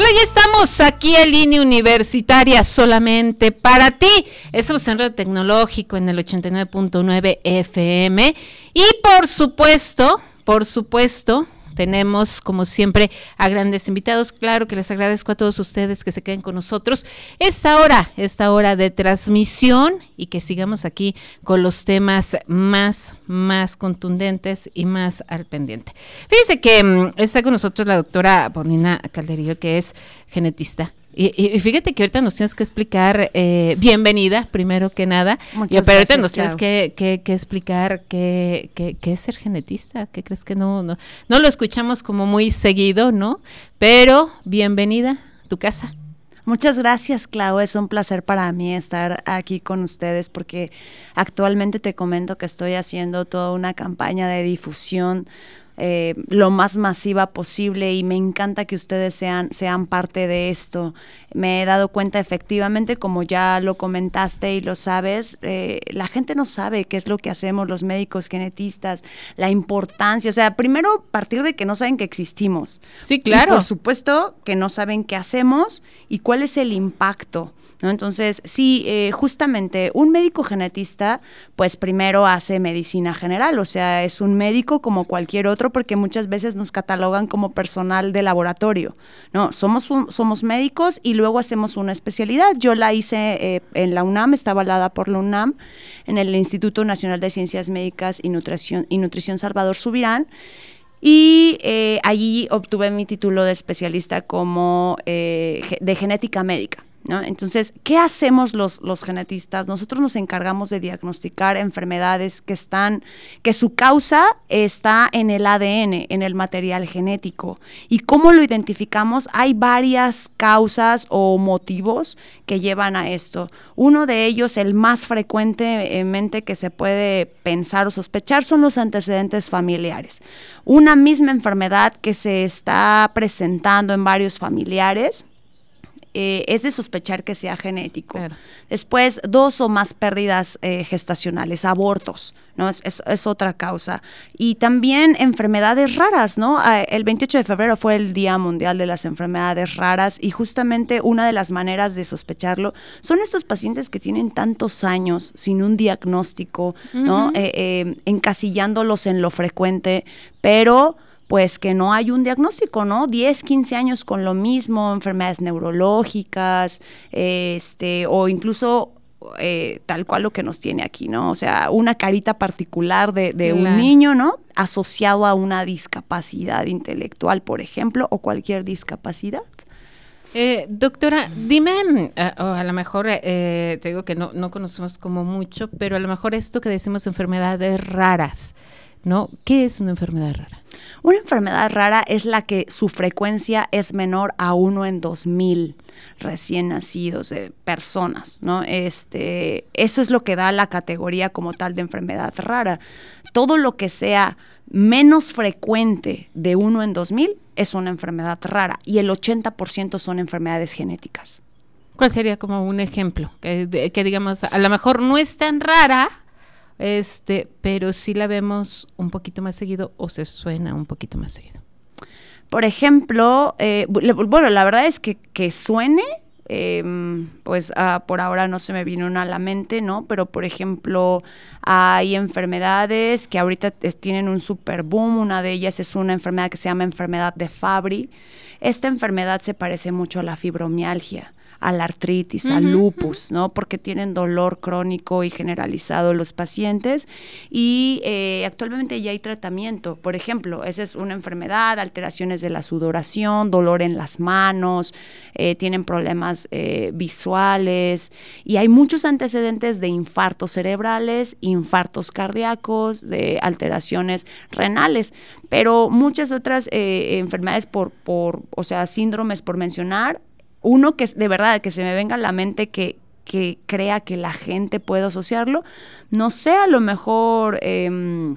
Hola, ya estamos aquí en línea universitaria solamente para ti. Estamos en Radio Tecnológico en el 89.9 FM. Y por supuesto, por supuesto, tenemos, como siempre, a grandes invitados. Claro que les agradezco a todos ustedes que se queden con nosotros esta hora, esta hora de transmisión y que sigamos aquí con los temas más, más contundentes y más al pendiente. Fíjense que mm, está con nosotros la doctora Paulina Calderillo, que es genetista y, fíjate que ahorita nos tienes que explicar, eh, bienvenida, primero que nada. Muchas pero ahorita nos tienes que, que, explicar qué, es ser genetista, qué crees que no, no, no lo escuchamos como muy seguido, ¿no? Pero bienvenida a tu casa. Muchas gracias, Clau. Es un placer para mí estar aquí con ustedes porque actualmente te comento que estoy haciendo toda una campaña de difusión eh, lo más masiva posible y me encanta que ustedes sean, sean parte de esto. Me he dado cuenta efectivamente, como ya lo comentaste y lo sabes, eh, la gente no sabe qué es lo que hacemos los médicos genetistas, la importancia, o sea, primero partir de que no saben que existimos. Sí, claro. por supuesto que no saben qué hacemos y cuál es el impacto. Entonces, sí, eh, justamente un médico genetista, pues primero hace medicina general, o sea, es un médico como cualquier otro, porque muchas veces nos catalogan como personal de laboratorio. No, somos, somos médicos y luego hacemos una especialidad. Yo la hice eh, en la UNAM, está avalada por la UNAM, en el Instituto Nacional de Ciencias Médicas y Nutrición, y Nutrición Salvador Subirán. Y eh, allí obtuve mi título de especialista como de genética médica. Entonces, ¿qué hacemos los, los genetistas? Nosotros nos encargamos de diagnosticar enfermedades que están, que su causa está en el ADN, en el material genético. ¿Y cómo lo identificamos? Hay varias causas o motivos que llevan a esto. Uno de ellos, el más frecuentemente que se puede pensar o sospechar, son los antecedentes familiares. Una misma enfermedad que se está presentando en varios familiares eh, es de sospechar que sea genético. Después, dos o más pérdidas eh, gestacionales, abortos, ¿no? Es, otra causa. Y también enfermedades raras, ¿no? Ah, el 28 de febrero fue el Día Mundial de las Enfermedades Raras y justamente una de las maneras de sospecharlo son estos pacientes que tienen tantos años sin un diagnóstico, ¿no? Eh, encasillándolos en lo frecuente, pero pues que no hay un diagnóstico, ¿no? 10, 15 años con lo mismo, enfermedades neurológicas, este, o incluso eh, tal cual lo que nos tiene aquí, ¿no? O sea, una carita particular de, un niño, ¿no? Asociado a una discapacidad intelectual, por ejemplo, o cualquier discapacidad. Eh, doctora, dime, eh, o a lo mejor te digo que no, no conocemos como mucho, pero a lo mejor esto que decimos enfermedades raras, ¿no? ¿Qué es una enfermedad rara? Una enfermedad rara es la que su frecuencia es menor a uno en dos mil recién nacidos de personas, ¿no? Este, eso es lo que da la categoría como tal de enfermedad rara. Todo lo que sea menos frecuente de uno en dos mil es una enfermedad rara y el 80% son enfermedades genéticas. ¿Cuál sería como un ejemplo? Que, que digamos, a lo mejor no es tan rara, este, pero sí la vemos un poquito más seguido o se suena un poquito más seguido. Por ejemplo, eh, bueno, la verdad es que que suene, em, pues ah, por ahora no se me vino una a la mente, ¿no? Pero por ejemplo, hay enfermedades que ahorita tienen un super boom, una de ellas es una enfermedad que se llama enfermedad de Fabry. Esta enfermedad se parece mucho a la fibromialgia a la artritis, al lupus, ¿no? Porque tienen dolor crónico y generalizado los pacientes y eh, actualmente ya hay tratamiento. Por ejemplo, esa es una enfermedad, alteraciones de la sudoración, dolor en las manos, eh, tienen problemas eh, visuales y hay muchos antecedentes de infartos cerebrales, infartos cardíacos, de alteraciones renales, pero muchas otras enfermedades por, por, o sea, síndromes por mencionar, uno que de verdad que se me venga a la mente que, que crea que la gente puede asociarlo. No sé, a lo mejor em,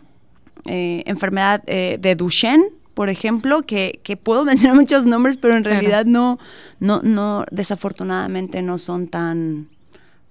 eh, enfermedad eh, de Duchenne, por ejemplo, que, que, puedo mencionar muchos nombres, pero en realidad no, no, no, desafortunadamente no son tan,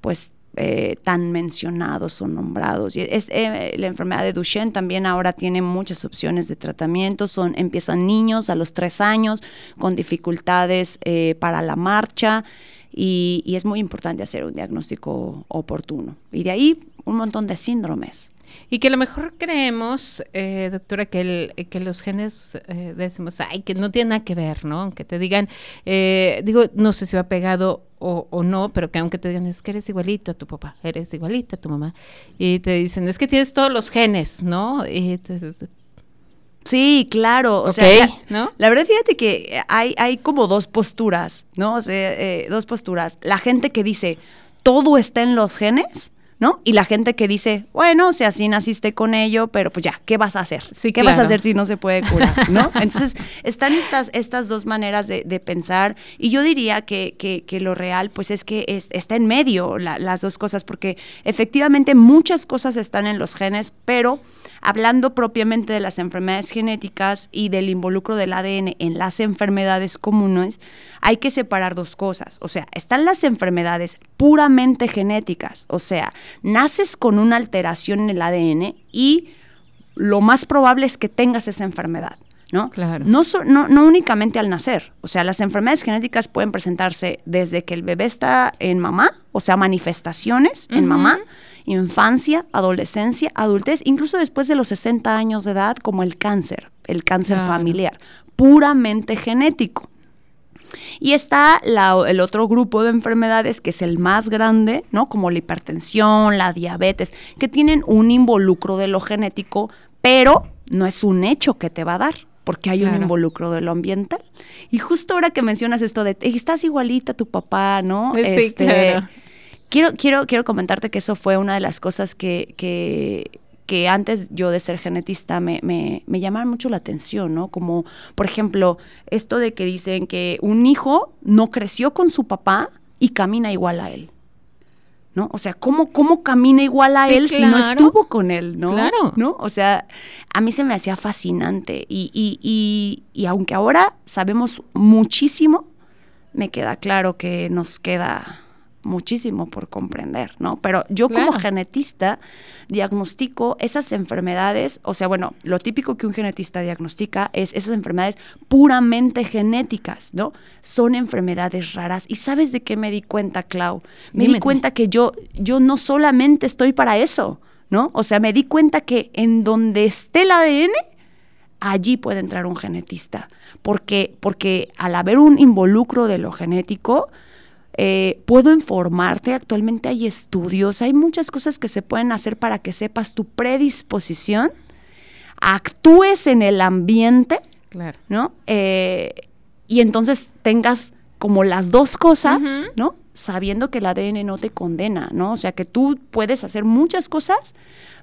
pues, eh, tan mencionados o nombrados. Y es, eh, la enfermedad de Duchenne también ahora tiene muchas opciones de tratamiento. Son, empiezan niños a los tres años con dificultades eh, para la marcha y, y es muy importante hacer un diagnóstico oportuno. Y de ahí un montón de síndromes. Y que a lo mejor creemos, eh, doctora, que, el, que los genes eh, decimos, ay, que no tiene nada que ver, ¿no? Aunque te digan, eh, digo, no sé si va pegado o, o, no, pero que aunque te digan, es que eres igualito a tu papá, eres igualita a tu mamá, y te dicen, es que tienes todos los genes, ¿no? Y entonces, Sí, claro. O Ok, sea, la, ¿no? la verdad, fíjate que hay, hay como dos posturas, ¿no? O sea, eh, dos posturas. La gente que dice, todo está en los genes, ¿no? Y la gente que dice, bueno, o sea, sí naciste con ello, pero pues ya, ¿qué vas a hacer? Sí, ¿Qué vas a hacer si no se puede curar, ¿no? Entonces, están estas, estas dos maneras de, de pensar y yo diría que, que, que lo real, pues es que es- está en medio la- las dos cosas, porque efectivamente muchas cosas están en los genes, pero hablando propiamente de las enfermedades genéticas y del involucro del ADN en las enfermedades comunes, hay que separar dos cosas. O sea, están las enfermedades puramente genéticas, o sea, naces con una alteración en el ADN y lo más probable es que tengas esa enfermedad. ¿no? Claro. No, so- no, no únicamente al nacer. O sea, las enfermedades genéticas pueden presentarse desde que el bebé está en mamá, o sea, manifestaciones en mamá, infancia, adolescencia, adultez, incluso después de los 60 años de edad, como el cáncer, el cáncer Claro. familiar, puramente genético. Y está la- el otro grupo de enfermedades que es el más grande, ¿no? Como la hipertensión, la diabetes, que tienen un involucro de lo genético, pero no es un hecho que te va a dar, porque hay un involucro de lo ambiental. Y justo ahora que mencionas esto de "Ey, estás igualita a tu papá, ¿no? Sí, claro. Quiero, quiero, quiero comentarte que eso fue una de las cosas que, que, que antes yo de ser genetista me, me, me llamaban mucho la atención, ¿no? Como, por ejemplo, esto de que dicen que un hijo no creció con su papá y camina igual a él. ¿No? O sea, ¿cómo, cómo camina igual a Sí, él si no estuvo con él, ¿no? Claro. ¿No? O sea, a mí se me hacía fascinante. Y, y, y, y aunque ahora sabemos muchísimo, me queda claro que nos queda muchísimo por comprender, ¿no? Pero yo como genetista diagnostico esas enfermedades, o sea, bueno, lo típico que un genetista diagnostica es esas enfermedades puramente genéticas, ¿no? Son enfermedades raras. ¿Y sabes de qué me di cuenta, Clau? Me di cuenta que yo, yo no solamente estoy para eso, ¿no? O sea, me di cuenta que en donde esté el ADN, allí puede entrar un genetista. Porque, porque al haber un involucro de lo genético, eh, puedo informarte. Actualmente hay estudios, hay muchas cosas que se pueden hacer para que sepas tu predisposición, actúes en el ambiente, Claro. ¿no? Eh, y entonces tengas como las dos cosas. ¿no? Sabiendo que el ADN no te condena, ¿no? O sea, que tú puedes hacer muchas cosas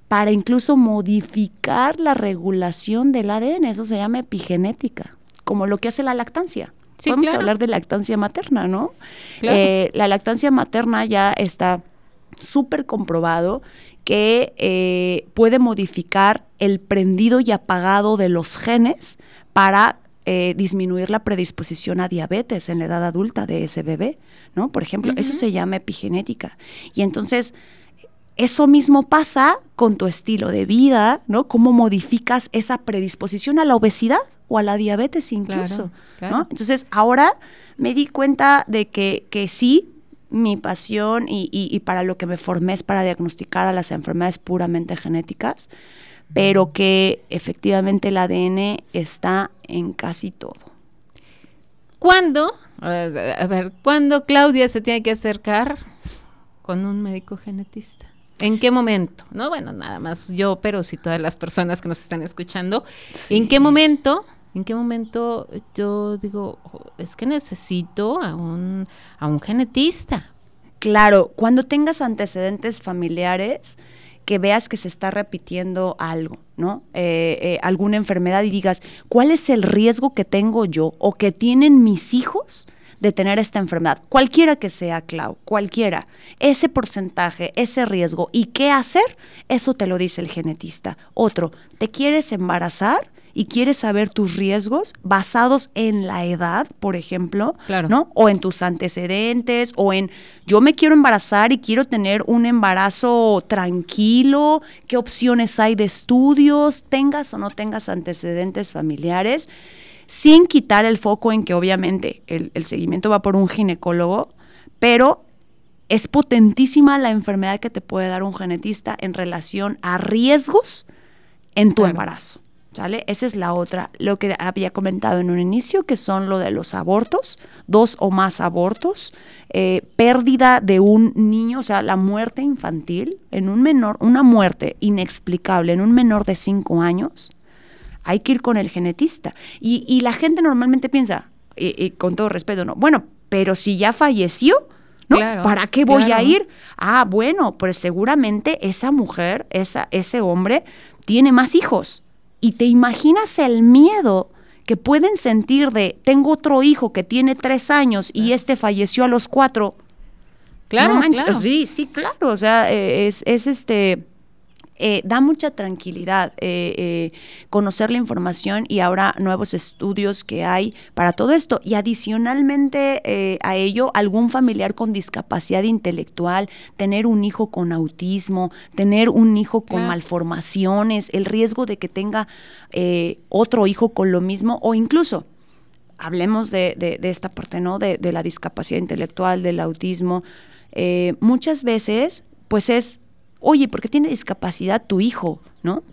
para incluso modificar la regulación del ADN. Eso se llama epigenética, como lo que hace la lactancia. Sí, Vamos claro. a hablar de lactancia materna, ¿no? Claro. Eh, la lactancia materna ya está súper comprobado que eh, puede modificar el prendido y apagado de los genes para eh, disminuir la predisposición a diabetes en la edad adulta de ese bebé, ¿no? Por ejemplo, eso se llama epigenética. Y entonces, eso mismo pasa con tu estilo de vida, ¿no? Cómo modificas esa predisposición a la obesidad o a la diabetes incluso, claro. ¿no? Entonces, ahora me di cuenta de que, que sí, mi pasión y, y- y para lo que me formé es para diagnosticar a las enfermedades puramente genéticas, pero que efectivamente el ADN está en casi todo. ¿Cuándo? A ver, ¿cuándo Claudia se tiene que acercar con un médico genetista? ¿En qué momento? No, bueno, nada más yo, pero sí todas las personas que nos están escuchando. ¿En qué momento? ¿En qué momento yo digo, "Oh, es que necesito a un, a un genetista? Claro, cuando tengas antecedentes familiares, que veas que se está repitiendo algo, ¿no? Eh, eh, alguna enfermedad y digas, ¿cuál es el riesgo que tengo yo o que tienen mis hijos de tener esta enfermedad, cualquiera que sea, Clau, cualquiera, ese porcentaje, ese riesgo y qué hacer, eso te lo dice el genetista. Otro, ¿te quieres embarazar? Y quieres saber tus riesgos basados en la edad, por ejemplo, ¿no? O en tus antecedentes, o en yo me quiero embarazar y quiero tener un embarazo tranquilo, qué opciones hay de estudios, tengas o no tengas antecedentes familiares, sin quitar el foco en que obviamente el, seguimiento va por un ginecólogo, pero es potentísima la enfermedad que te puede dar un genetista en relación a riesgos en tu embarazo. ¿Sale? Esa es la otra, lo que había comentado en un inicio, que son lo de los abortos, dos o más abortos, eh, pérdida de un niño, o sea, la muerte infantil en un menor, una muerte inexplicable en un menor de cinco años, hay que ir con el genetista. Y, la gente normalmente piensa, y, con todo respeto, no, bueno, pero si ya falleció, ¿no? ¿Para qué voy a ir? Ah, bueno, pues seguramente esa mujer, esa, ese hombre, tiene más hijos y te imaginas el miedo que pueden sentir de, tengo otro hijo que tiene tres años y este falleció a los cuatro. Claro, claro. Sí, sí, claro. O sea, eh, es, es este eh, da mucha tranquilidad eh, eh, conocer la información y ahora nuevos estudios que hay para todo esto. Y adicionalmente a ello, algún familiar con discapacidad intelectual, tener un hijo con autismo, tener un hijo con malformaciones, el riesgo de que tenga otro hijo con lo mismo o incluso hablemos de, esta parte, ¿no? De, de, la discapacidad intelectual, del autismo. muchas veces, pues es oye, ¿por qué tiene discapacidad tu hijo? ¿No?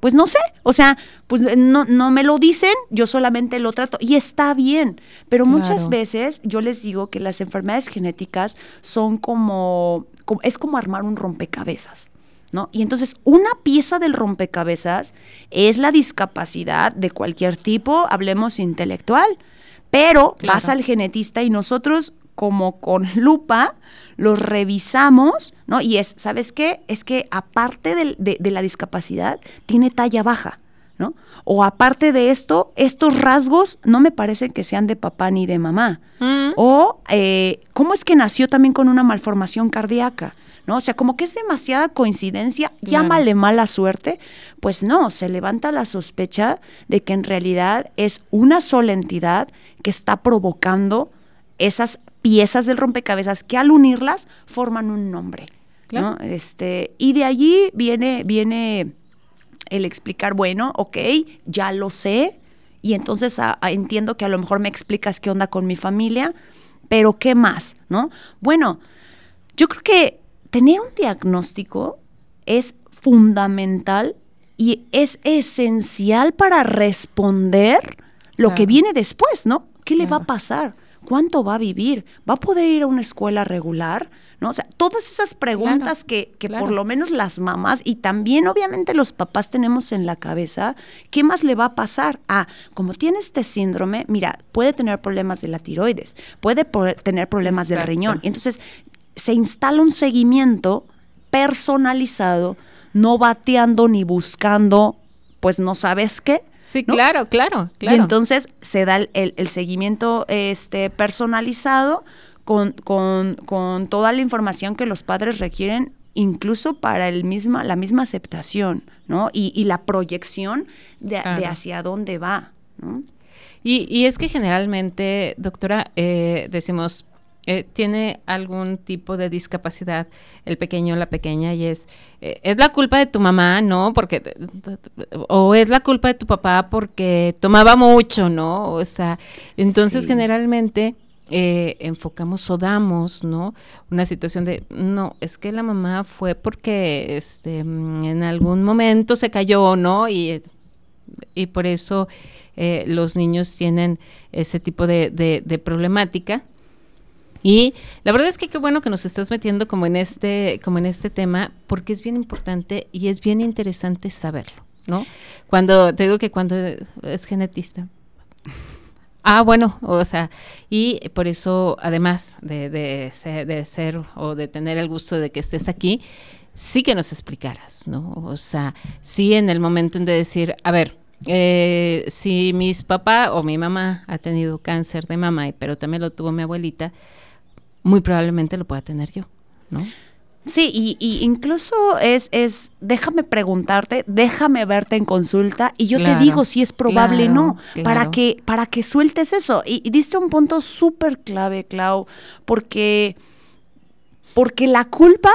Pues no sé, o sea, pues no, no me lo dicen, yo solamente lo trato y está bien, pero muchas veces yo les digo que las enfermedades genéticas son como, como, es como armar un rompecabezas. ¿No? Y entonces una pieza del rompecabezas es la discapacidad de cualquier tipo, hablemos intelectual, pero vas al genetista y nosotros como con lupa los revisamos, ¿no? Y es, ¿sabes qué? Es que aparte de, la discapacidad, tiene talla baja, ¿no? O aparte de esto, estos rasgos no me parecen que sean de papá ni de mamá. Mm. O, eh, ¿cómo es que nació también con una malformación cardíaca? ¿no? O sea, como que es demasiada coincidencia, llámale mala suerte, pues no, se levanta la sospecha de que en realidad es una sola entidad que está provocando esas piezas del rompecabezas que al unirlas forman un nombre. ¿no? Este, y de allí viene, viene el explicar, bueno, ok, ya lo sé, y entonces entiendo que a lo mejor me explicas qué onda con mi familia, pero ¿qué más? ¿No? Bueno, yo creo que tener un diagnóstico es fundamental y es esencial para responder lo que viene después, ¿no? ¿Qué le va a pasar? ¿Cuánto va a vivir? ¿Va a poder ir a una escuela regular? ¿No? O sea, todas esas preguntas que, que por lo menos las mamás y también obviamente los papás tenemos en la cabeza, ¿qué más le va a pasar? Ah, como tiene este síndrome, mira, puede tener problemas de la tiroides, puede tener problemas del riñón. Entonces, se instala un seguimiento personalizado, no bateando ni buscando, pues no sabes qué, Sí, claro, claro, claro. Y entonces se da el, seguimiento este, personalizado con, con, con, toda la información que los padres requieren, incluso para el misma, la misma aceptación, ¿no? Y, y la proyección de, hacia dónde va, ¿no? Y, y, es que generalmente, doctora, eh, decimos, eh, tiene algún tipo de discapacidad, el pequeño o la pequeña, y es, eh, es la culpa de tu mamá, ¿no? Porque, o es la culpa de tu papá porque tomaba mucho, ¿no? O sea, entonces generalmente eh, enfocamos o damos, ¿no? Una situación de, no, es que la mamá fue porque este, en algún momento se cayó, ¿no? Y, y por eso los niños tienen ese tipo de, de problemática y la verdad es que qué bueno que nos estás metiendo como en este, como en este tema, porque es bien importante y es bien interesante saberlo, ¿no? Cuando te digo que cuando es genetista. Ah, bueno, o sea, y por eso, además de, de, ser, de ser o de tener el gusto de que estés aquí, sí que nos explicaras, ¿no? O sea, sí en el momento en de decir, a ver, eh, si mis papás o mi mamá ha tenido cáncer de mama, pero también lo tuvo mi abuelita, muy probablemente lo pueda tener yo, ¿no? Sí, y, incluso es, es, déjame preguntarte, déjame verte en consulta y yo te digo si es probable o no, para que, para que sueltes eso. Y, y diste un punto súper clave, Clau, porque, porque la culpa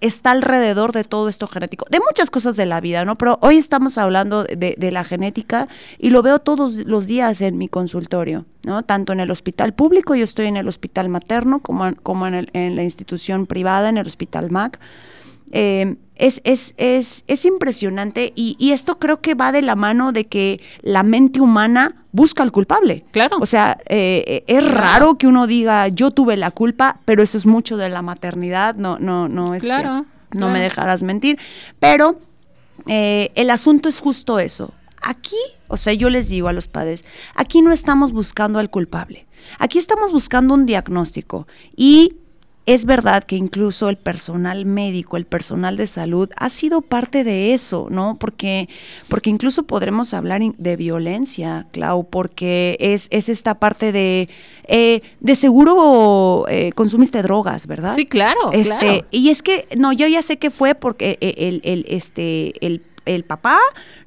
está alrededor de todo esto genético, de muchas cosas de la vida, ¿no? Pero hoy estamos hablando de, la genética y lo veo todos los días en mi consultorio, ¿no? Tanto en el hospital público, yo estoy en el hospital materno, como, como en, en la institución privada, en el hospital MAC. Eh, es, es, es, es, impresionante y, y, esto creo que va de la mano de que la mente humana busca al culpable. Claro. O sea, eh, es raro que uno diga yo tuve la culpa, pero eso es mucho de la maternidad, no, no, no es claro, no me dejarás mentir. Pero eh, el asunto es justo eso. Aquí, o sea, yo les digo a los padres, aquí no estamos buscando al culpable. Aquí estamos buscando un diagnóstico y es verdad que incluso el personal médico, el personal de salud, ha sido parte de eso, ¿no? Porque, porque incluso podremos hablar de violencia, Clau, porque es, es esta parte de, eh, de seguro eh, consumiste drogas, ¿verdad? Sí, claro, este, Y es que, no, yo ya sé que fue porque eh, el, el, este, el, el papá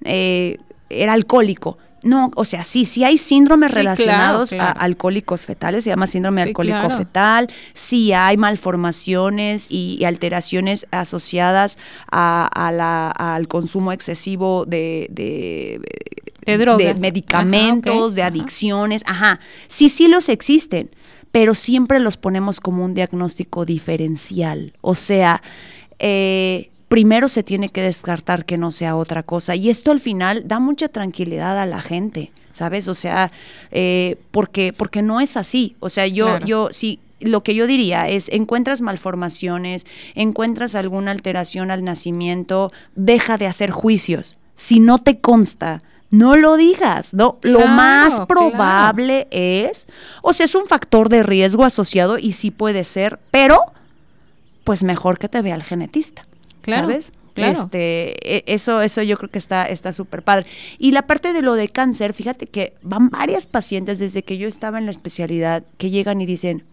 era alcohólico no, o sea, sí, sí hay síndromes relacionados a alcohólicos fetales, se llama síndrome alcohólico fetal, sí hay malformaciones y, alteraciones asociadas a, la, al consumo excesivo de, de, de, medicamentos, de adicciones, ajá, sí, sí los existen, pero siempre los ponemos como un diagnóstico diferencial, o sea, eh, primero se tiene que descartar que no sea otra cosa. Y esto al final da mucha tranquilidad a la gente, ¿sabes? O sea, eh, porque, porque no es así. O sea, yo, yo sí. Lo que yo diría es, encuentras malformaciones, encuentras alguna alteración al nacimiento, deja de hacer juicios. Si no te consta, no lo digas, ¿no? lo más probable es, o sea, es un factor de riesgo asociado y sí puede ser, pero pues mejor que te vea el genetista. Claro, ¿sabes? Claro. Este, e, eso, eso yo creo que está está súper padre. Y la parte de lo de cáncer, fíjate que van varias pacientes desde que yo estaba en la especialidad que llegan y dicen,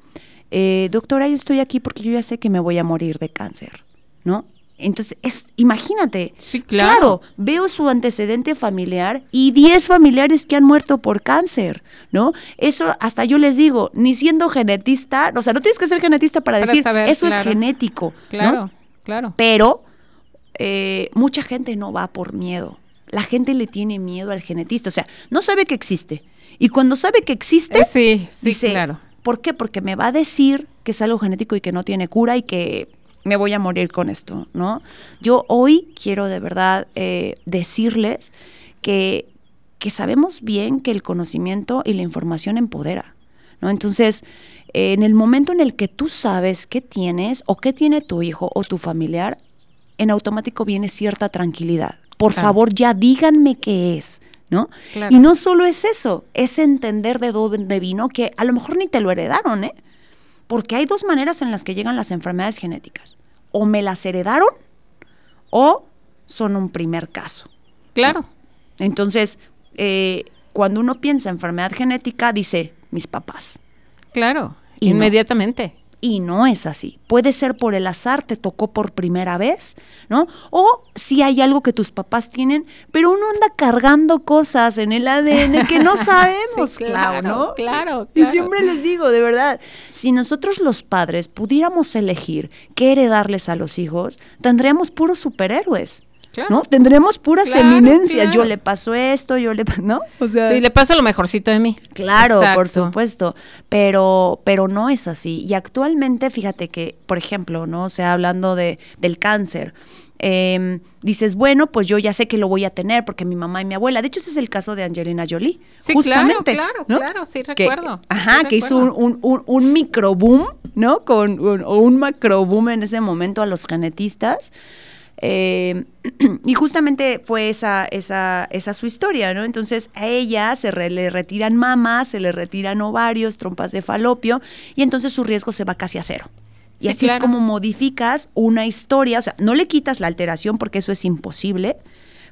eh, doctora, yo estoy aquí porque yo ya sé que me voy a morir de cáncer, ¿no? Entonces, es, imagínate. Sí, claro. Veo su antecedente familiar y 10 familiares que han muerto por cáncer, ¿no? Eso hasta yo les digo, ni siendo genetista, o sea, no tienes que ser genetista para, decir, eso es genético. Claro. Claro. Pero eh, mucha gente no va por miedo. La gente le tiene miedo al genetista. O sea, no sabe que existe. Y cuando sabe que existe, eh, sí, sí, dice, claro. ¿por qué? Porque me va a decir que es algo genético y que no tiene cura y que me voy a morir con esto, ¿no? Yo hoy quiero de verdad eh, decirles que, que sabemos bien que el conocimiento y la información empodera, ¿no? Entonces, en el momento en el que tú sabes qué tienes o qué tiene tu hijo o tu familiar, en automático viene cierta tranquilidad. Por favor, ya díganme qué es. ¿No? Y no solo es eso, es entender de dónde vino, que a lo mejor ni te lo heredaron, ¿eh? Porque hay dos maneras en las que llegan las enfermedades genéticas. O me las heredaron o son un primer caso. Claro. Entonces, eh, cuando uno piensa en enfermedad genética, dice, mis papás. Claro, inmediatamente. Y no es así. Puede ser por el azar, te tocó por primera vez, ¿no? O si hay algo que tus papás tienen, pero uno anda cargando cosas en el ADN que no sabemos, claro, ¿no? Claro, claro. Y siempre les digo, de verdad, si nosotros los padres pudiéramos elegir qué heredarles a los hijos, tendríamos puros superhéroes. ¿No? Tendremos puras eminencias. Yo le paso esto, yo le, ¿no? O sea, sí, le paso lo mejorcito de mí. Claro, por supuesto, pero pero no es así. Y actualmente, fíjate que, por ejemplo, ¿no? O sea, hablando de del cáncer, em, dices, bueno, pues yo ya sé que lo voy a tener porque mi mamá y mi abuela. De hecho, ese es el caso de Angelina Jolie. Sí, justamente, claro, claro, claro, sí recuerdo. ajá, que hizo un, un, un, micro boom, ¿no? Con un, un macro boom en ese momento a los genetistas. Eh, y justamente fue esa, esa, esa su historia, ¿no? Entonces a ella se le retiran mamas, se le retiran ovarios, trompas de falopio, y entonces su riesgo se va casi a cero. Y así es como modificas una historia, o sea, no le quitas la alteración porque eso es imposible,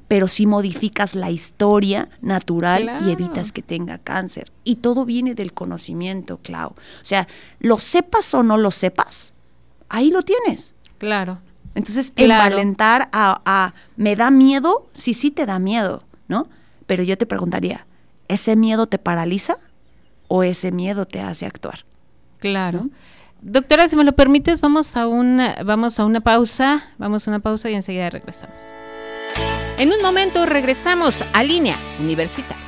pero sí modificas la historia natural Claro. y evitas que tenga cáncer. Y todo viene del conocimiento, Clau. O sea, lo sepas o no lo sepas, ahí lo tienes. Claro. Entonces, Claro. envalentar a, a, ¿me da miedo? Sí, sí te da miedo, ¿no? Pero yo te preguntaría, ¿ese miedo te paraliza o ese miedo te hace actuar? Claro. ¿No? Doctora, si me lo permites, vamos a una, vamos a una pausa, vamos a una pausa y enseguida regresamos. En un momento regresamos a línea universitaria.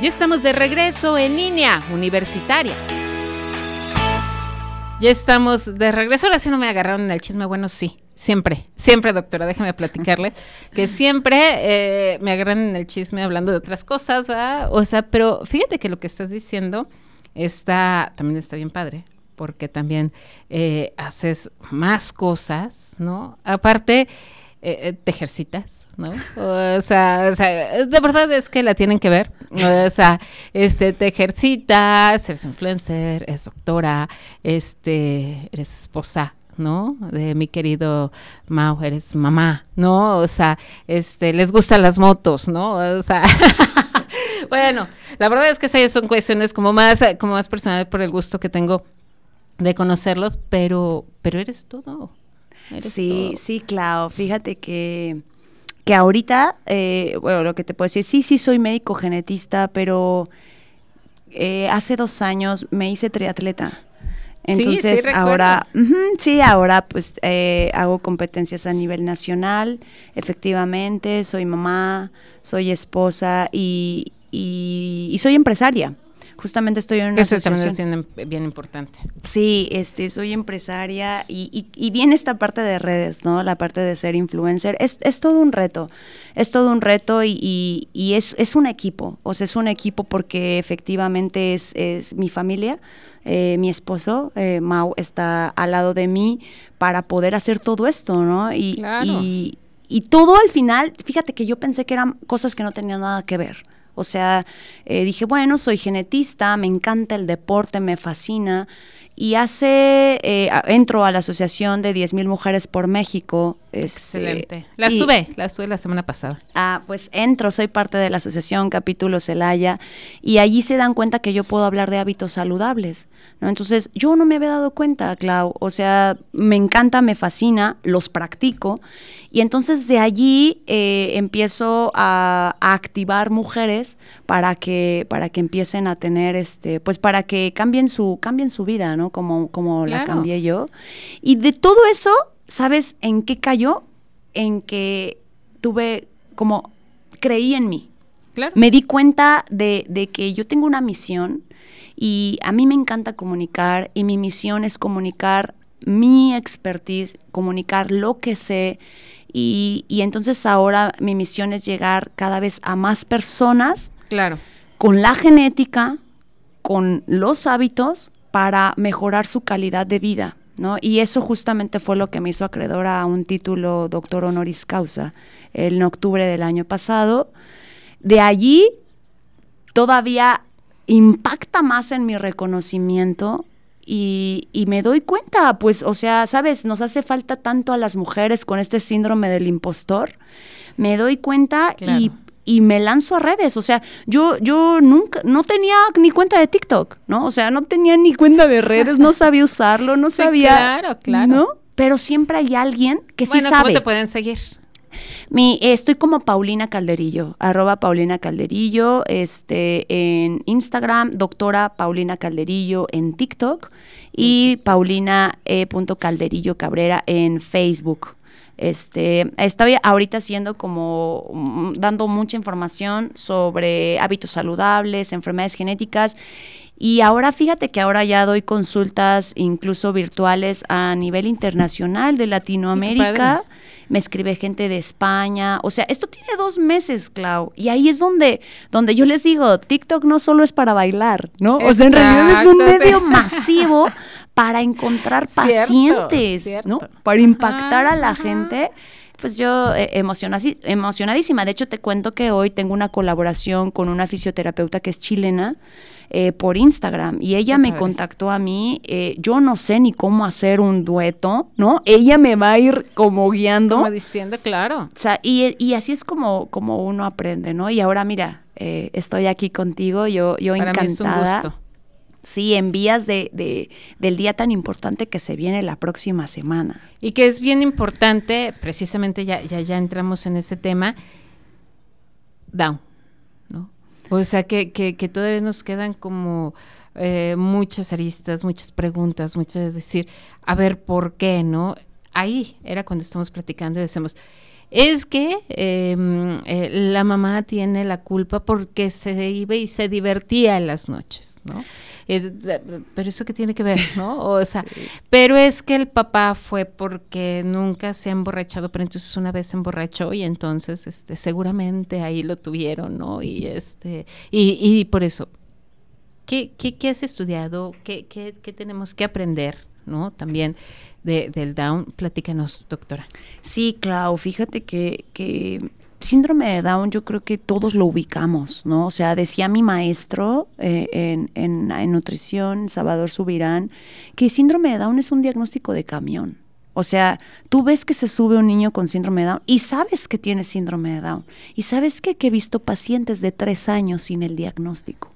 Ya estamos de regreso en línea universitaria. Ya estamos de regreso. Ahora sí no me agarraron en el chisme. Bueno, sí, siempre, siempre, doctora, déjeme platicarles que siempre eh, me agarran en el chisme hablando de otras cosas, ¿verdad? O sea, pero fíjate que lo que estás diciendo está, también está bien padre, porque también eh, haces más cosas, ¿no? Aparte, eh, eh, te ejercitas, ¿no? O sea, o sea, de verdad es que la tienen que ver. O sea, este, te ejercitas, eres influencer, eres doctora, este, eres esposa, ¿no? De mi querido Mau, eres mamá, ¿no? O sea, este, les gustan las motos, ¿no? O sea, bueno, la verdad es que esas son cuestiones como más, como más personal por el gusto que tengo de conocerlos, pero, pero eres todo. Eres Sí, todo. sí, Clau. Fíjate que, que ahorita, eh, bueno, lo que te puedo decir, sí, sí soy médico genetista, pero eh, hace dos años me hice triatleta. Sí, sí, Entonces recuerdo. ahora, ujú, sí, ahora pues eh, hago competencias a nivel nacional, efectivamente, soy mamá, soy esposa y, y- y soy empresaria. Justamente estoy en una Eso asociación. también es bien, bien importante. Sí, este, soy empresaria y, y, y viene esta parte de redes, ¿no? La parte de ser influencer. Es, es todo un reto, es todo un reto y, y- y es, es un equipo, o sea, es un equipo porque efectivamente es, es mi familia, eh, mi esposo, eh, Mau, está al lado de mí para poder hacer todo esto, ¿no? Y, Claro. y, y todo al final, fíjate que yo pensé que eran cosas que no tenían nada que ver. O sea, eh, dije, bueno, soy genetista, me encanta el deporte, me fascina. Y hace, eh, entro a la Asociación de 10.000 Mujeres por México. este, Excelente. La y- sube, la sube la semana pasada. Ah, pues entro, soy parte de la asociación Capítulo Celaya y allí se dan cuenta que yo puedo hablar de hábitos saludables, ¿no? Entonces, yo no me había dado cuenta, Clau, o sea, me encanta, me fascina, los practico y entonces de allí eh, empiezo a, a activar mujeres para que para que empiecen a tener este, pues para que cambien su cambien su vida, ¿no? Como como la cambié yo. Y de todo eso, ¿sabes en qué cayó? En que tuve como creí en mí. Claro. Me di cuenta de, de que yo tengo una misión y a mí me encanta comunicar y mi misión es comunicar mi expertise, comunicar lo que sé y, y entonces ahora mi misión es llegar cada vez a más personas Claro. con la genética, con los hábitos para mejorar su calidad de vida. ¿no? Y eso justamente fue lo que me hizo acreedora a un título doctor honoris causa en octubre del año pasado. De allí todavía impacta más en mi reconocimiento y, me doy cuenta, pues, o sea, sabes, nos hace falta tanto a las mujeres con este síndrome del impostor. Me doy cuenta y, y me lanzo a redes. O sea, yo, yo nunca, no tenía ni cuenta de TikTok, ¿no? O sea, no tenía ni cuenta de redes, no sabía usarlo, no Sí, sabía. claro, claro. ¿No? Pero siempre hay alguien que sí bueno, sabe. ¿cómo te pueden seguir? Mi, estoy como Paulina Calderillo, arroba Paulina Calderillo, este, en Instagram, doctora Paulina Calderillo en TikTok y Paulina E. Calderillo Cabrera en Facebook. Este, estoy ahorita haciendo como mm, dando mucha información sobre hábitos saludables, enfermedades genéticas y ahora fíjate que ahora ya doy consultas incluso virtuales a nivel internacional de Latinoamérica. Me escribe gente de España. O sea, esto tiene dos meses, Clau. Y ahí es donde, donde yo les digo, TikTok no solo es para bailar, ¿no? O sea, en realidad es un medio masivo para encontrar pacientes, cierto. ¿no? Para impactar Ajá, a la ajá. gente. pues yo eh, emocionadísima. De hecho, te cuento que hoy tengo una colaboración con una fisioterapeuta que es chilena eh, por Instagram y ella me contactó a mí. Eh, yo no sé ni cómo hacer un dueto, ¿no? Ella me va a ir como guiando. Como diciendo, claro. O sea, y, y así es como, como uno aprende, ¿no? Y ahora, mira, estoy aquí contigo, yo, yo Para encantada. Mí es un gusto. Sí, en vías de, de, del día tan importante que se viene la próxima semana. Y que es bien importante, precisamente ya, ya, ya entramos en ese tema, down. O sea, que, que, que todavía nos quedan como eh, muchas aristas, muchas preguntas, muchas, decir, a ver, ¿por qué, no? Ahí era cuando estamos platicando y decimos, es que em, eh, la mamá tiene la culpa porque se iba y se divertía en las noches, ¿no? pero eso que tiene que ver, ¿no? O sea, pero es que el papá fue porque nunca se ha emborrachado, pero entonces una vez se emborrachó y entonces este seguramente ahí lo tuvieron, ¿no? Y este y, y por eso ¿qué, qué, qué has estudiado? ¿Qué, qué, qué tenemos que aprender, ¿no? También de, del Down, platícanos, doctora. Sí, Clau, fíjate que, síndrome de Down yo creo que todos lo ubicamos, ¿no? O sea, decía mi maestro eh, en, en, en, nutrición, Salvador Subirán, que síndrome de Down es un diagnóstico de camión. O sea, tú ves que se sube un niño con síndrome de Down y sabes que tiene síndrome de Down. Y sabes que, que he visto pacientes de tres años sin el diagnóstico.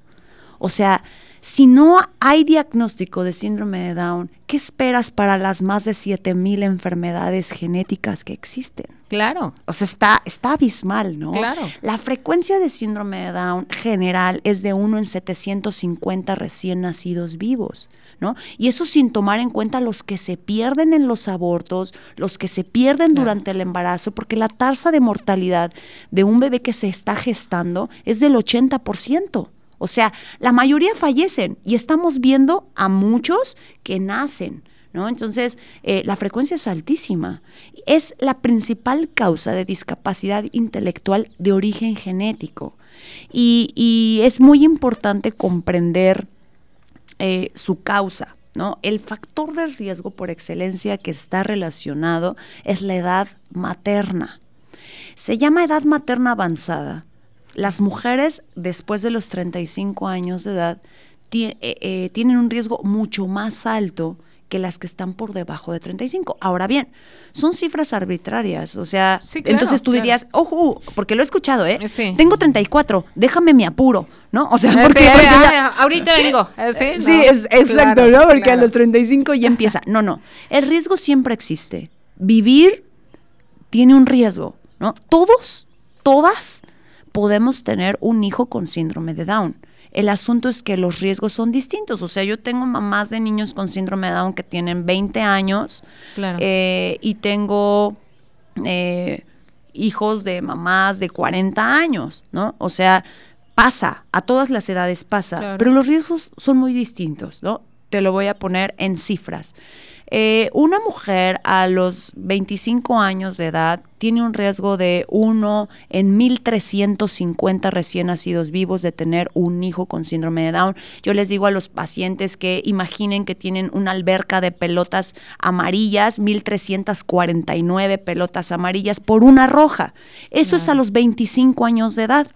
O sea, si no hay diagnóstico de síndrome de Down, ¿qué esperas para las más de 7000 enfermedades genéticas que existen? Claro. O sea, está, está abismal, ¿no? Claro. La frecuencia de síndrome de Down general es de 1 en 750 recién nacidos vivos, ¿no? Y eso sin tomar en cuenta los que se pierden en los abortos, los que se pierden claro. durante el embarazo, porque la tasa de mortalidad de un bebé que se está gestando es del 80%. O sea, la mayoría fallecen y estamos viendo a muchos que nacen. ¿No? Entonces, eh, la frecuencia es altísima. Es la principal causa de discapacidad intelectual de origen genético. Y, es muy importante comprender eh, su causa. ¿no? El factor de riesgo por excelencia que está relacionado es la edad materna. Se llama edad materna avanzada las mujeres después de los 35 años de edad eh, eh, tienen un riesgo mucho más alto que las que están por debajo de 35. Ahora bien, son cifras arbitrarias, o sea, sí, claro, entonces tú claro. dirías, ojo, porque lo he escuchado, ¿eh? Sí. Tengo 34, déjame mi apuro, ¿no? O sea, Sí, porque, porque ah, ya- ahorita vengo. ¿eh? Sí, No, es, exacto, claro, ¿no? Porque a los 35 ya empieza. No, no. El riesgo siempre existe. Vivir tiene un riesgo, ¿no? Todos, todas podemos tener un hijo con síndrome de Down. El asunto es que los riesgos son distintos. O sea, yo tengo mamás de niños con síndrome de Down que tienen 20 años Claro. eh, y tengo eh, hijos de mamás de 40 años, ¿no? O sea, pasa, a todas las edades pasa, Claro. pero los riesgos son muy distintos, ¿no? Te lo voy a poner en cifras. Eh, una mujer a los 25 años de edad tiene un riesgo de 1 en 1350 recién nacidos vivos de tener un hijo con síndrome de Down. Yo les digo a los pacientes que imaginen que tienen una alberca de pelotas amarillas, 1349 pelotas amarillas por una roja. Eso es a los 25 años de edad.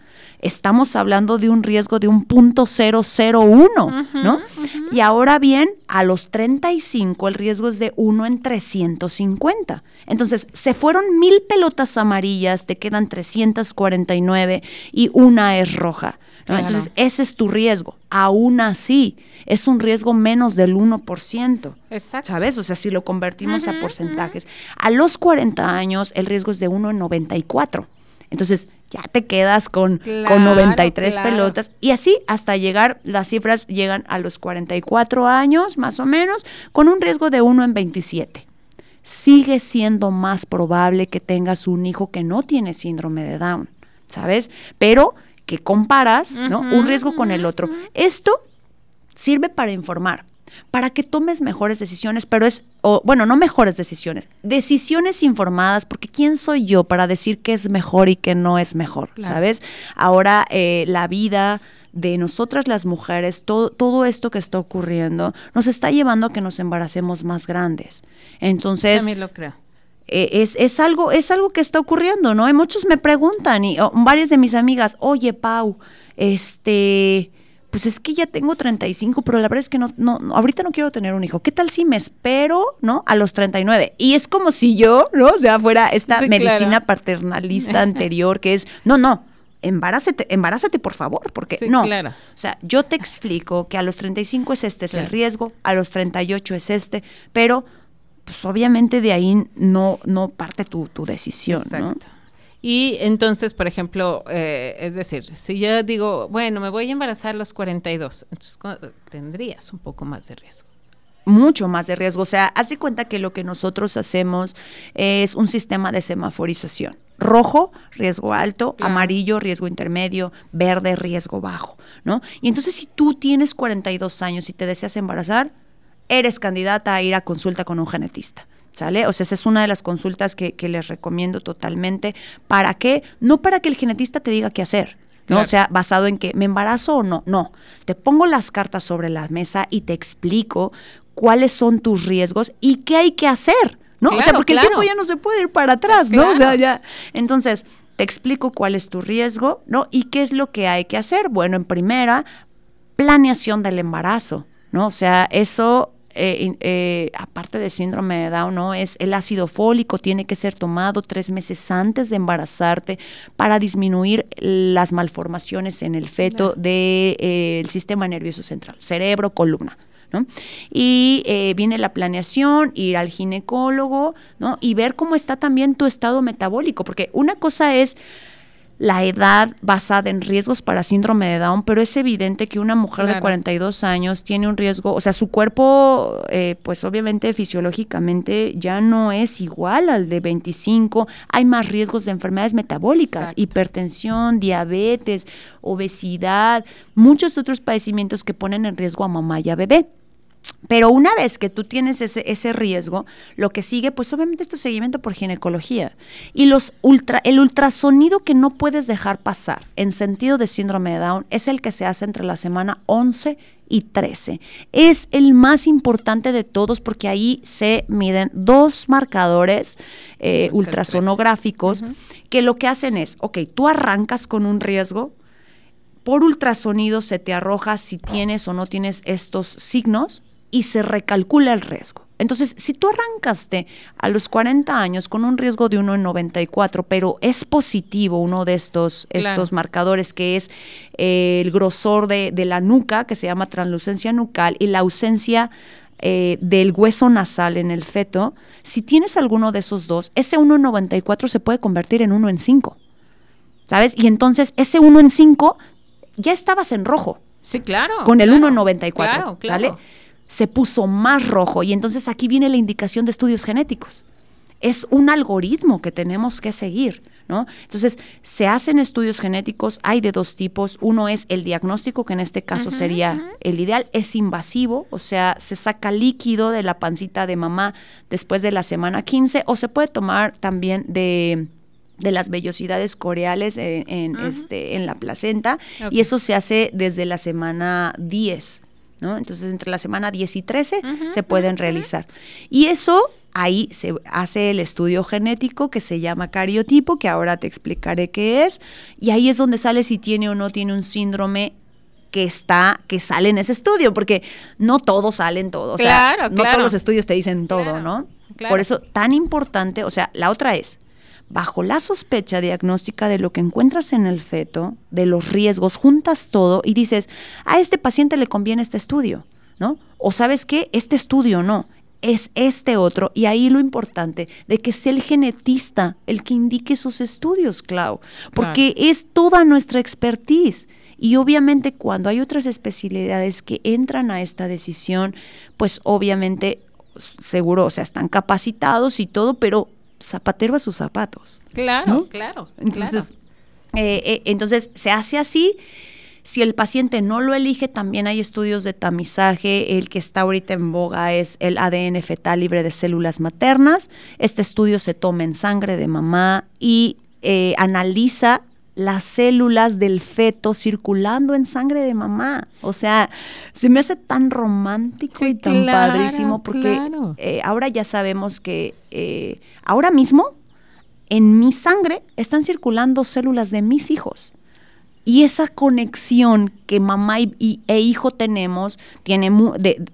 Estamos hablando de un riesgo de un punto 001, ¿no? Y ahora bien, a los 35 el riesgo es de 1 en 350. Entonces, se fueron mil pelotas amarillas, te quedan 349 y una es roja. ¿no? Claro. Entonces, ese es tu riesgo. Aún así, es un riesgo menos del 1%. Exacto. ¿Sabes? O sea, si lo convertimos a porcentajes. A los 40 años, el riesgo es de 1 en 94. Entonces, ya te quedas con, Claro, con 93 claro. pelotas. Y así hasta llegar, las cifras llegan a los 44 años, más o menos, con un riesgo de 1 en 27. Sigue siendo más probable que tengas un hijo que no tiene síndrome de Down, ¿sabes? Pero que comparas, ¿no? Un riesgo con el otro. Esto sirve para informar, para que tomes mejores decisiones, pero es, o, bueno, no mejores decisiones, decisiones informadas, porque ¿quién soy yo para decir qué es mejor y qué no es mejor? Claro. ¿Sabes? Ahora eh, la vida de nosotras las mujeres, todo, todo esto que está ocurriendo, nos está llevando a que nos embaracemos más grandes. Entonces, También lo creo. eh, es, es, algo, es algo que está ocurriendo, ¿no? Y muchos me preguntan, y oh, varias de mis amigas, oye, Pau, este, pues es que ya tengo 35, pero la verdad es que no, no, ahorita no quiero tener un hijo. ¿Qué tal si me espero, no? A los 39. Y es como si yo, ¿no? O sea, fuera esta medicina paternalista anterior que es, no, no, embarázate, embarázate por favor, porque no. O sea, yo te explico que a los 35 es este es el riesgo, a los 38 es este, pero pues obviamente de ahí no, no parte tu, tu decisión, Exacto. Y entonces, por ejemplo, eh, es decir, si yo digo, bueno, me voy a embarazar a los 42, entonces tendrías un poco más de riesgo mucho más de riesgo. O sea, haz de cuenta que lo que nosotros hacemos es un sistema de semaforización. Rojo, riesgo alto, amarillo, riesgo intermedio, verde, riesgo bajo, ¿no? Y entonces si tú tienes 42 años y te deseas embarazar, eres candidata a ir a consulta con un genetista. ¿Sale? O sea, esa es una de las consultas que, les recomiendo totalmente. ¿Para qué? No para que el genetista te diga qué hacer, ¿no? O sea, basado en que me embarazo o no. No. Te pongo las cartas sobre la mesa y te explico cuáles son tus riesgos y qué hay que hacer, ¿no? o sea, porque el tiempo ya no se puede ir para atrás, ¿no? O sea, ya. Entonces, te explico cuál es tu riesgo, ¿no? Y qué es lo que hay que hacer. Bueno, en primera, planeación del embarazo, ¿no? O sea, eso eh, eh, aparte de síndrome de Down, ¿no? Es el ácido fólico, tiene que ser tomado tres meses antes de embarazarte para disminuir las malformaciones en el feto del eh, sistema nervioso central, cerebro, columna. Y viene la planeación, ir al ginecólogo, ¿no? Y ver cómo está también tu estado metabólico, porque una cosa es la edad basada en riesgos para síndrome de Down, pero es evidente que una mujer de 42 años tiene un riesgo, o sea, su cuerpo, eh, pues obviamente fisiológicamente ya no es igual al de 25, hay más riesgos de enfermedades metabólicas, hipertensión, diabetes, obesidad, muchos otros padecimientos que ponen en riesgo a mamá y a bebé. Pero una vez que tú tienes ese, ese, riesgo, lo que sigue, pues obviamente es tu seguimiento por ginecología. Y los ultra, el ultrasonido que no puedes dejar pasar en sentido de síndrome de Down es el que se hace entre la semana 11 y 13. Es el más importante de todos porque ahí se miden dos marcadores eh, ultrasonográficos que lo que hacen es, ok, tú arrancas con un riesgo, por ultrasonido se te arroja si tienes o no tienes estos signos y se recalcula el riesgo. Entonces, si tú arrancaste a los 40 años con un riesgo de 1 en 94, pero es positivo uno de estos, estos marcadores, que es eh, el grosor de, la nuca, que se llama translucencia nucal, y la ausencia eh, del hueso nasal en el feto, si tienes alguno de esos dos, ese 1 en 94 se puede convertir en 1 en 5. ¿Sabes? Y entonces ese 1 en 5 ya estabas en rojo. Sí, claro. Con el 1 en 94. Claro, claro se puso más rojo y entonces aquí viene la indicación de estudios genéticos. Es un algoritmo que tenemos que seguir, ¿no? Entonces, se hacen estudios genéticos, hay de dos tipos. Uno es el diagnóstico, que en este caso sería el ideal, es invasivo, o sea, se saca líquido de la pancita de mamá después de la semana 15, o se puede tomar también de de las vellosidades coreales en, este, en la placenta y eso se hace desde la semana 10. ¿No? Entonces, entre la semana 10 y 13 se pueden realizar. Y eso, ahí se hace el estudio genético que se llama cariotipo, que ahora te explicaré qué es, y ahí es donde sale si tiene o no tiene un síndrome que está, que sale en ese estudio, porque no todos salen todos, o sea, no todos los estudios te dicen todo, ¿no? Por eso, tan importante, o sea, la otra es, bajo la sospecha diagnóstica de lo que encuentras en el feto, de los riesgos, juntas todo y dices, a este paciente le conviene este estudio, ¿no? O sabes qué, este estudio no, es este otro. Y ahí lo importante de que sea el genetista el que indique sus estudios, Clau, porque es toda nuestra expertise. Y obviamente cuando hay otras especialidades que entran a esta decisión, pues obviamente seguro, o sea, están capacitados y todo, pero zapatero a sus zapatos. Claro, claro. Entonces, eh, eh, entonces se hace así. Si el paciente no lo elige, también hay estudios de tamizaje. El que está ahorita en boga es el ADN fetal libre de células maternas. Este estudio se toma en sangre de mamá y eh, analiza las células del feto circulando en sangre de mamá. O sea, se me hace tan romántico y tan padrísimo porque eh, ahora ya sabemos que eh, ahora mismo en mi sangre están circulando células de mis hijos. Y esa conexión que mamá y, e hijo tenemos, tiene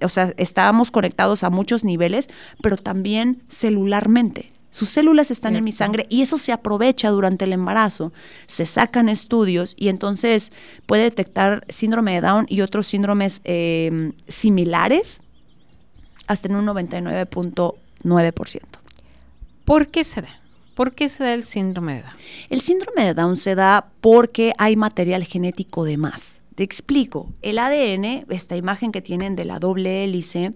o sea, estábamos conectados a muchos niveles, pero también celularmente. Sus células están en mi sangre y eso se aprovecha durante el embarazo. Se sacan estudios y entonces puede detectar síndrome de Down y otros síndromes em, similares hasta en un 99.9%. ¿Por qué se da? ¿Por qué se da el síndrome de Down? El síndrome de Down se da porque hay material genético de más. Te explico, el ADN, esta imagen que tienen de la doble hélice,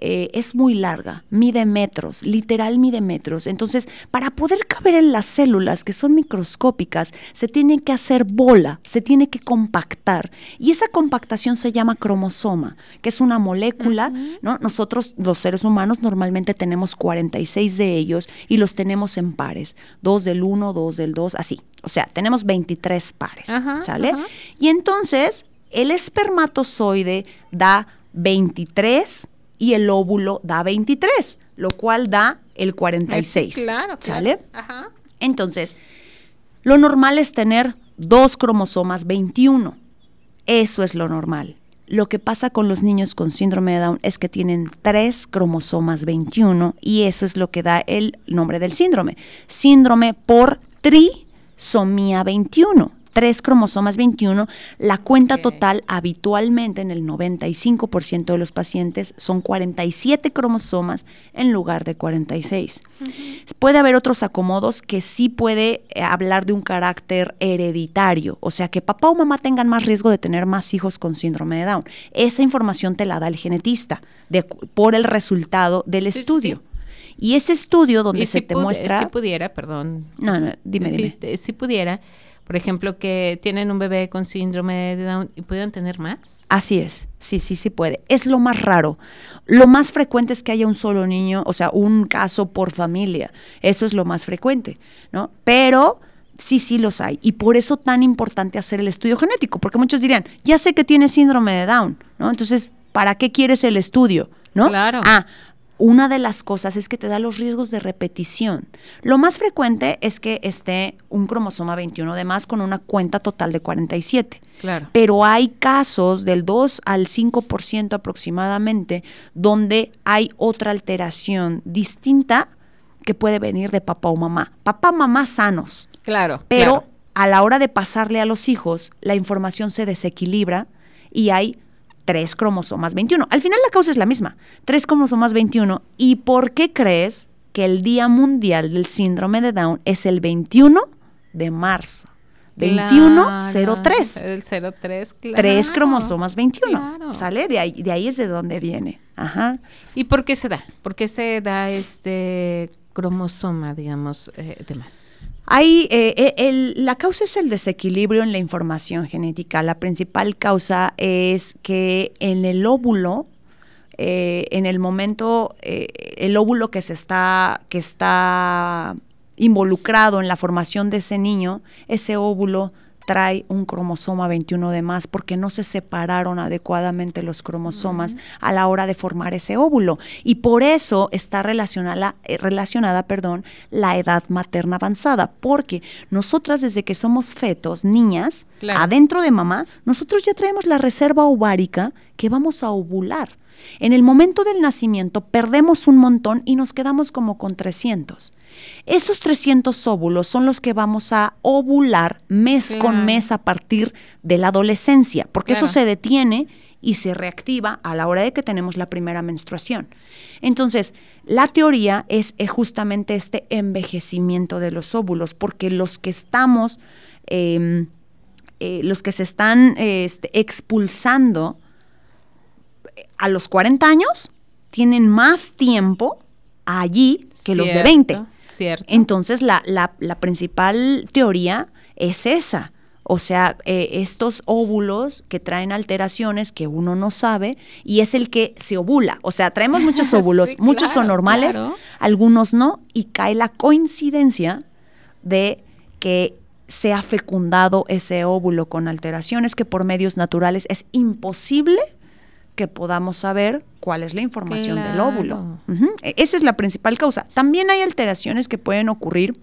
eh, es muy larga, mide metros, literal mide metros. Entonces, para poder caber en las células, que son microscópicas, se tiene que hacer bola, se tiene que compactar. Y esa compactación se llama cromosoma, que es una molécula, ¿no? Nosotros, los seres humanos, normalmente tenemos 46 de ellos y los tenemos en pares, dos del 1, dos del 2, así. O sea, tenemos 23 pares, ¿sale? Y entonces el espermatozoide da 23 y el óvulo da 23, lo cual da el 46. claro, ¿Sale? Ajá. Entonces, lo normal es tener dos cromosomas 21. Eso es lo normal. Lo que pasa con los niños con síndrome de Down es que tienen tres cromosomas 21 y eso es lo que da el nombre del síndrome. Síndrome por tri somía 21 tres cromosomas 21, la cuenta total habitualmente en el 95% de los pacientes son 47 cromosomas en lugar de 46. Puede haber otros acomodos que sí puede eh, hablar de un carácter hereditario, o sea que papá o mamá tengan más riesgo de tener más hijos con síndrome de Down. Esa información te la da el genetista por el resultado del estudio. Y ese estudio donde se te muestra... Si pudiera, perdón. No, no, dime, dime. Si pudiera, por ejemplo, que tienen un bebé con síndrome de Down y puedan tener más. Así es, sí, sí, sí puede. Es lo más raro. Lo más frecuente es que haya un solo niño, o sea, un caso por familia. Eso es lo más frecuente, ¿no? Pero sí, sí los hay. Y por eso tan importante hacer el estudio genético, porque muchos dirían, ya sé que tiene síndrome de Down, ¿no? Entonces, ¿para qué quieres el estudio? ¿No? Claro. Ah, una de las cosas es que te da los riesgos de repetición. Lo más frecuente es que esté un cromosoma 21 de más con una cuenta total de 47. Claro. Pero hay casos del 2 al 5% aproximadamente donde hay otra alteración distinta que puede venir de papá o mamá. Papá, mamá sanos. Claro. Pero a la hora de pasarle a los hijos, la información se desequilibra y hay tres cromosomas 21. Al final la causa es la misma, tres cromosomas 21. ¿Y por qué crees que el Día Mundial del Síndrome de Down es el 21 de marzo? 2103. el 03, claro. Tres cromosomas 21. ¿Sale? De ahí, de ahí es de donde viene. Ajá. ¿Y por qué se da? ¿Por qué se da este cromosoma, digamos, eh, de más? Hay, eh, eh, la causa es el desequilibrio en la información genética. La principal causa es que en el óvulo, eh, en el momento, el óvulo que se está, que está involucrado en la formación de ese niño, ese óvulo trae un cromosoma 21 de más porque no se separaron adecuadamente los cromosomas a la hora de formar ese óvulo. Y por eso está relacionada, eh, relacionada perdón, la edad materna avanzada, porque nosotras desde que somos fetos, niñas, adentro de mamá, nosotros ya traemos la reserva ovárica que vamos a ovular. En el momento del nacimiento perdemos un montón y nos quedamos como con 300. Esos 300 óvulos son los que vamos a ovular mes con mes a partir de la adolescencia, porque eso se detiene y se reactiva a la hora de que tenemos la primera menstruación. Entonces, la teoría es, justamente este envejecimiento de los óvulos, porque los que estamos, em, eh, los que se están este, expulsando eh, a los 40 años, tienen más tiempo allí que los de 20. Entonces, la, la, principal teoría es esa. O sea, eh, estos óvulos que traen alteraciones que uno no sabe y es el que se ovula. O sea, traemos muchos óvulos, muchos son normales, algunos no, y cae la coincidencia de que se ha fecundado ese óvulo con alteraciones que por medios naturales es imposible que podamos saber cuál es la información del óvulo. E, esa es la principal causa. También hay alteraciones que pueden ocurrir.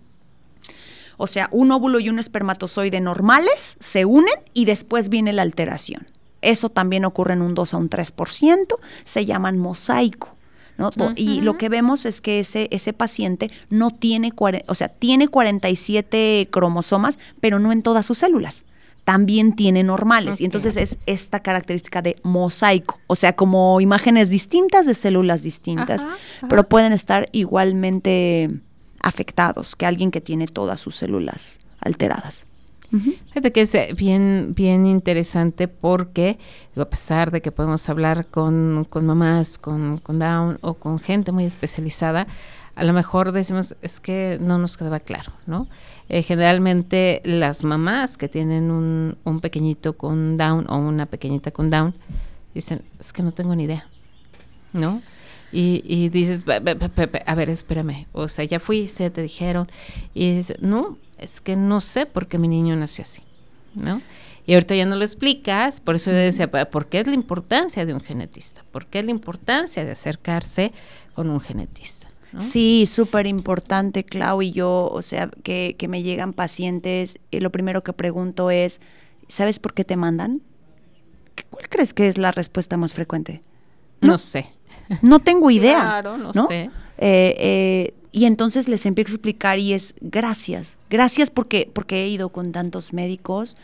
O sea, un óvulo y un espermatozoide normales se unen y después viene la alteración. Eso también ocurre en un 2 a un 3%, se llaman mosaico. Y lo que vemos es que ese, ese paciente no tiene, o sea, tiene 47 cromosomas, pero no en todas sus células. También tiene normales. Y entonces es esta característica de mosaico, o sea, como imágenes distintas de células distintas, pero pueden estar igualmente afectados que alguien que tiene todas sus células alteradas. Fíjate que es eh, bien, bien interesante porque, a pesar de que podemos hablar con, mamás, con, Down o con gente muy especializada, a lo mejor decimos, es que no nos quedaba claro, ¿no? Eh, generalmente las mamás que tienen un, un pequeñito con Down o una pequeñita con Down, dicen, es que no tengo ni idea, ¿no? Y, y dices, a ver, espérame, o sea, ya fuiste, te dijeron, y dices, no, es que no sé por qué mi niño nació así, ¿no? Y ahorita ya no lo explicas, por eso yo decía, ¿por qué es la importancia de un genetista? ¿Por qué es la importancia de acercarse con un genetista? Sí, súper importante, Clau, y yo, o sea, que, me llegan pacientes, y lo primero que pregunto es, ¿sabes por qué te mandan? ¿Cuál crees que es la respuesta más frecuente? No, sé. No tengo idea. Claro, no, sé. Eh, eh, y entonces les empiezo a explicar y es gracias, gracias porque, porque he ido con tantos médicos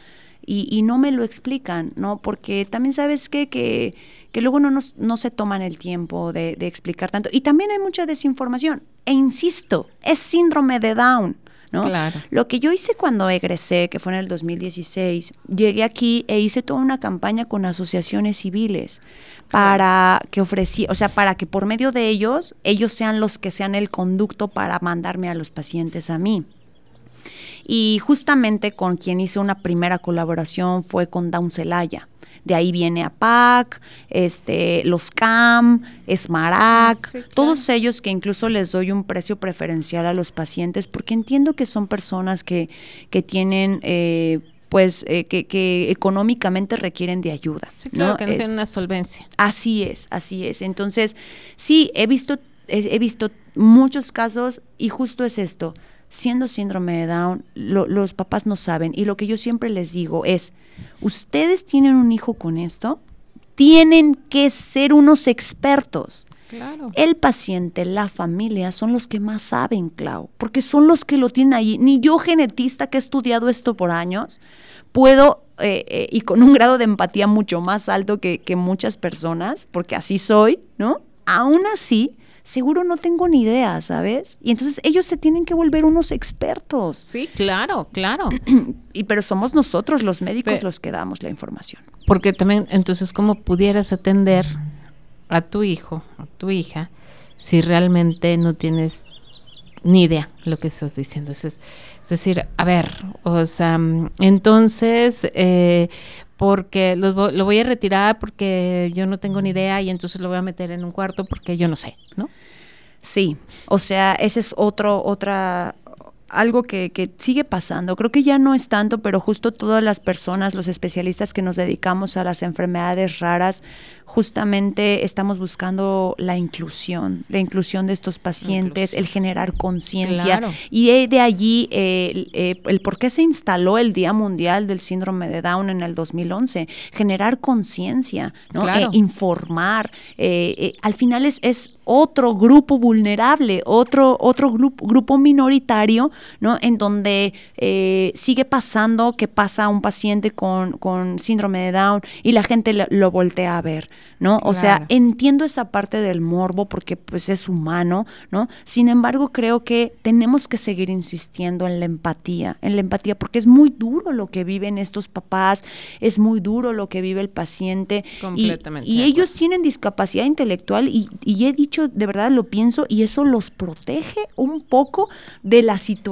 y, no me lo explican, ¿no? Porque también sabes que, que, luego no, nos, no se toman el tiempo de, de explicar tanto. Y también hay mucha desinformación. E insisto, es síndrome de Down. ¿no? Claro. Lo que yo hice cuando egresé, que fue en el 2016, llegué aquí e hice toda una campaña con asociaciones civiles para que ofrecí, o sea, para que por medio de ellos, ellos sean los que sean el conducto para mandarme a los pacientes a mí. Y justamente con quien hice una primera colaboración fue con Down Celaya. De ahí viene APAC, este, los CAM, Esmarac, todos ellos que incluso les doy un precio preferencial a los pacientes porque entiendo que son personas que, que tienen... Eh, pues eh, que, económicamente requieren de ayuda. Sí, claro, que no tienen una solvencia. Así es, así es. Entonces, sí, he visto, he visto muchos casos y justo es esto siendo síndrome de Down, los papás no saben. Y lo que yo siempre les digo es, ustedes tienen un hijo con esto, tienen que ser unos expertos. Claro. El paciente, la familia son los que más saben, Clau, porque son los que lo tienen ahí. Ni yo, genetista, que he estudiado esto por años, puedo, eh, eh, y con un grado de empatía mucho más alto que, que muchas personas, porque así soy, ¿no? Aún así, seguro no tengo ni idea, ¿sabes? Y entonces ellos se tienen que volver unos expertos. Sí, claro, claro. y pero somos nosotros los médicos los que damos la información. Porque también, entonces, ¿cómo pudieras atender a tu hijo, a tu hija, si realmente no tienes ni idea lo que estás diciendo? Es, es decir, a ver, o sea, entonces, eh, porque los, lo voy a retirar porque yo no tengo ni idea y entonces lo voy a meter en un cuarto porque yo no sé, ¿no? Sí, o sea, ese es otro, otra, algo que, que, sigue pasando. Creo que ya no es tanto, pero justo todas las personas, los especialistas que nos dedicamos a las enfermedades raras, justamente estamos buscando la inclusión, la inclusión de estos pacientes, el generar conciencia. Y de allí eh, el por qué se instaló el Día Mundial del Síndrome de Down en el 2011, generar conciencia, ¿no? Eh, informar. Eh, al final es, es otro grupo vulnerable, otro, otro grupo, grupo minoritario, ¿no? En donde sigue pasando que pasa un paciente con, con síndrome de Down y la gente lo voltea a ver. ¿no? O sea, entiendo esa parte del morbo porque pues es humano, ¿no? Sin embargo, creo que tenemos que seguir insistiendo en la empatía, en la empatía, porque es muy duro lo que viven estos papás, es muy duro lo que vive el paciente. Completamente. Y, ellos tienen discapacidad intelectual y, y he dicho, de verdad lo pienso, y eso los protege un poco de la situación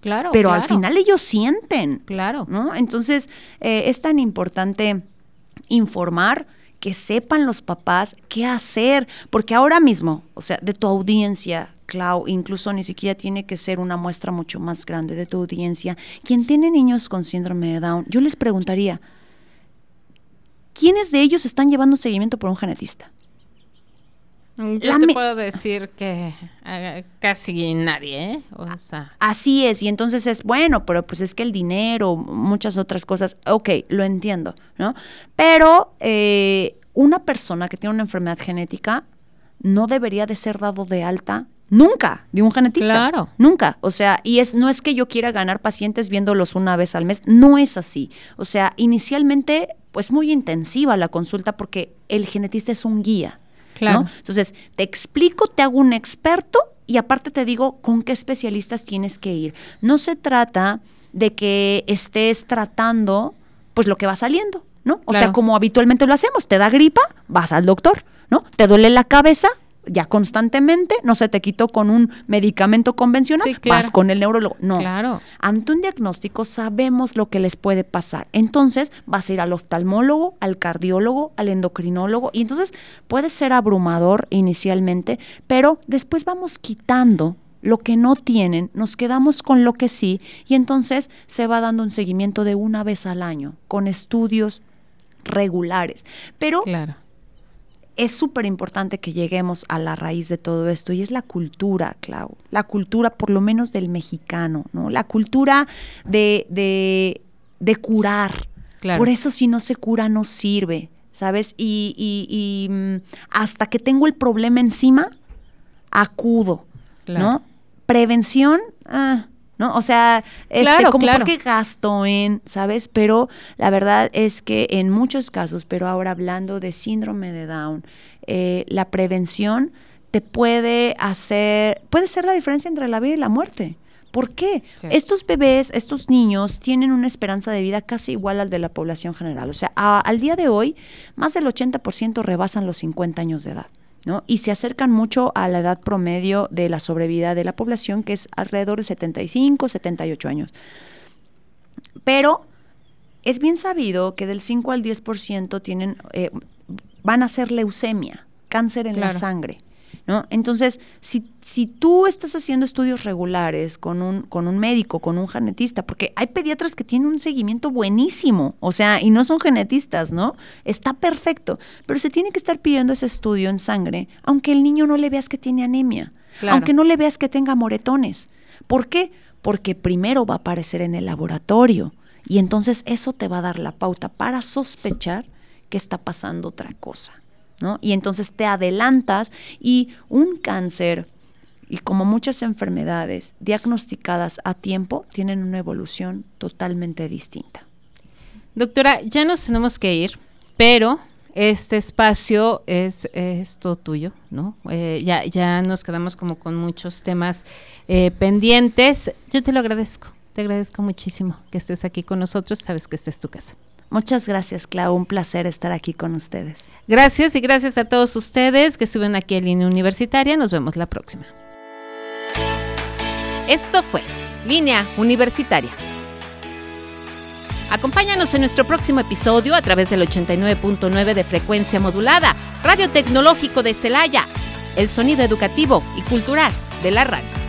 Claro, pero al final ellos sienten. Claro. ¿no? Entonces, eh, es tan importante informar, que sepan los papás qué hacer, porque ahora mismo, o sea, de tu audiencia, Clau, incluso ni siquiera tiene que ser una muestra mucho más grande de tu audiencia, quien tiene niños con síndrome de Down, yo les preguntaría, ¿quiénes de ellos están llevando un seguimiento por un genetista? Yo te puedo decir que eh, casi nadie, ¿eh? O sea. Así es, y entonces es bueno, pero pues es que el dinero, muchas otras cosas, ok, lo entiendo, ¿no? Pero eh, una persona que tiene una enfermedad genética no debería de ser dado de alta nunca de un genetista. Claro. Nunca. O sea, y es, no es que yo quiera ganar pacientes viéndolos una vez al mes, no es así. O sea, inicialmente, pues muy intensiva la consulta porque el genetista es un guía. Claro. Entonces, te explico, te hago un experto y aparte te digo con qué especialistas tienes que ir. No se trata de que estés tratando pues lo que va saliendo, ¿no? O sea, como habitualmente lo hacemos, te da gripa, vas al doctor, ¿no? Te duele la cabeza, ya constantemente, no se te quitó con un medicamento convencional, vas con el neurólogo. No. Claro. Ante un diagnóstico sabemos lo que les puede pasar. Entonces vas a ir al oftalmólogo, al cardiólogo, al endocrinólogo, y entonces puede ser abrumador inicialmente, pero después vamos quitando lo que no tienen, nos quedamos con lo que sí, y entonces se va dando un seguimiento de una vez al año, con estudios regulares. Pero claro es súper importante que lleguemos a la raíz de todo esto y es la cultura, Clau. La cultura, por lo menos del mexicano, ¿no? La cultura de, de, de curar. Por eso si no se cura no sirve, ¿sabes? Y, y, mm, hasta que tengo el problema encima, acudo, ¿no? Prevención, ah, ¿no? O sea, este, como porque gasto en, ¿sabes? Pero la verdad es que en muchos casos, pero ahora hablando de síndrome de Down, eh, la prevención te puede hacer, puede ser la diferencia entre la vida y la muerte. ¿Por qué? Estos bebés, estos niños tienen una esperanza de vida casi igual al de la población general. O sea, al día de hoy, más del 80% rebasan los 50 años de edad. Y se acercan mucho a la edad promedio de la sobrevida de la población, que es alrededor de 75, 78 años. Pero es bien sabido que del 5 al 10% tienen, eh, van a ser leucemia, cáncer en la sangre. ¿No? Entonces, si, si tú estás haciendo estudios regulares con un, con un médico, con un genetista, porque hay pediatras que tienen un seguimiento buenísimo, o sea, y no son genetistas, ¿no? Está perfecto, pero se tiene que estar pidiendo ese estudio en sangre, aunque el niño no le veas que tiene anemia, aunque no le veas que tenga moretones. ¿Por qué? Porque primero va a aparecer en el laboratorio y entonces eso te va a dar la pauta para sospechar que está pasando otra cosa. Y entonces te adelantas y un cáncer, y como muchas enfermedades diagnosticadas a tiempo, tienen una evolución totalmente distinta. Doctora, ya nos tenemos que ir, pero este espacio es, todo tuyo, ¿no? Eh, ya, ya nos quedamos como con muchos temas eh, pendientes. Yo te lo agradezco, te agradezco muchísimo que estés aquí con nosotros, sabes que esta es tu casa. Muchas gracias, Clau. Un placer estar aquí con ustedes. Gracias y gracias a todos ustedes que suben aquí a Línea Universitaria. Nos vemos la próxima. Esto fue Línea Universitaria. Acompáñanos en nuestro próximo episodio a través del 89.9 de frecuencia modulada, Radio Tecnológico de Celaya, el sonido educativo y cultural de la radio.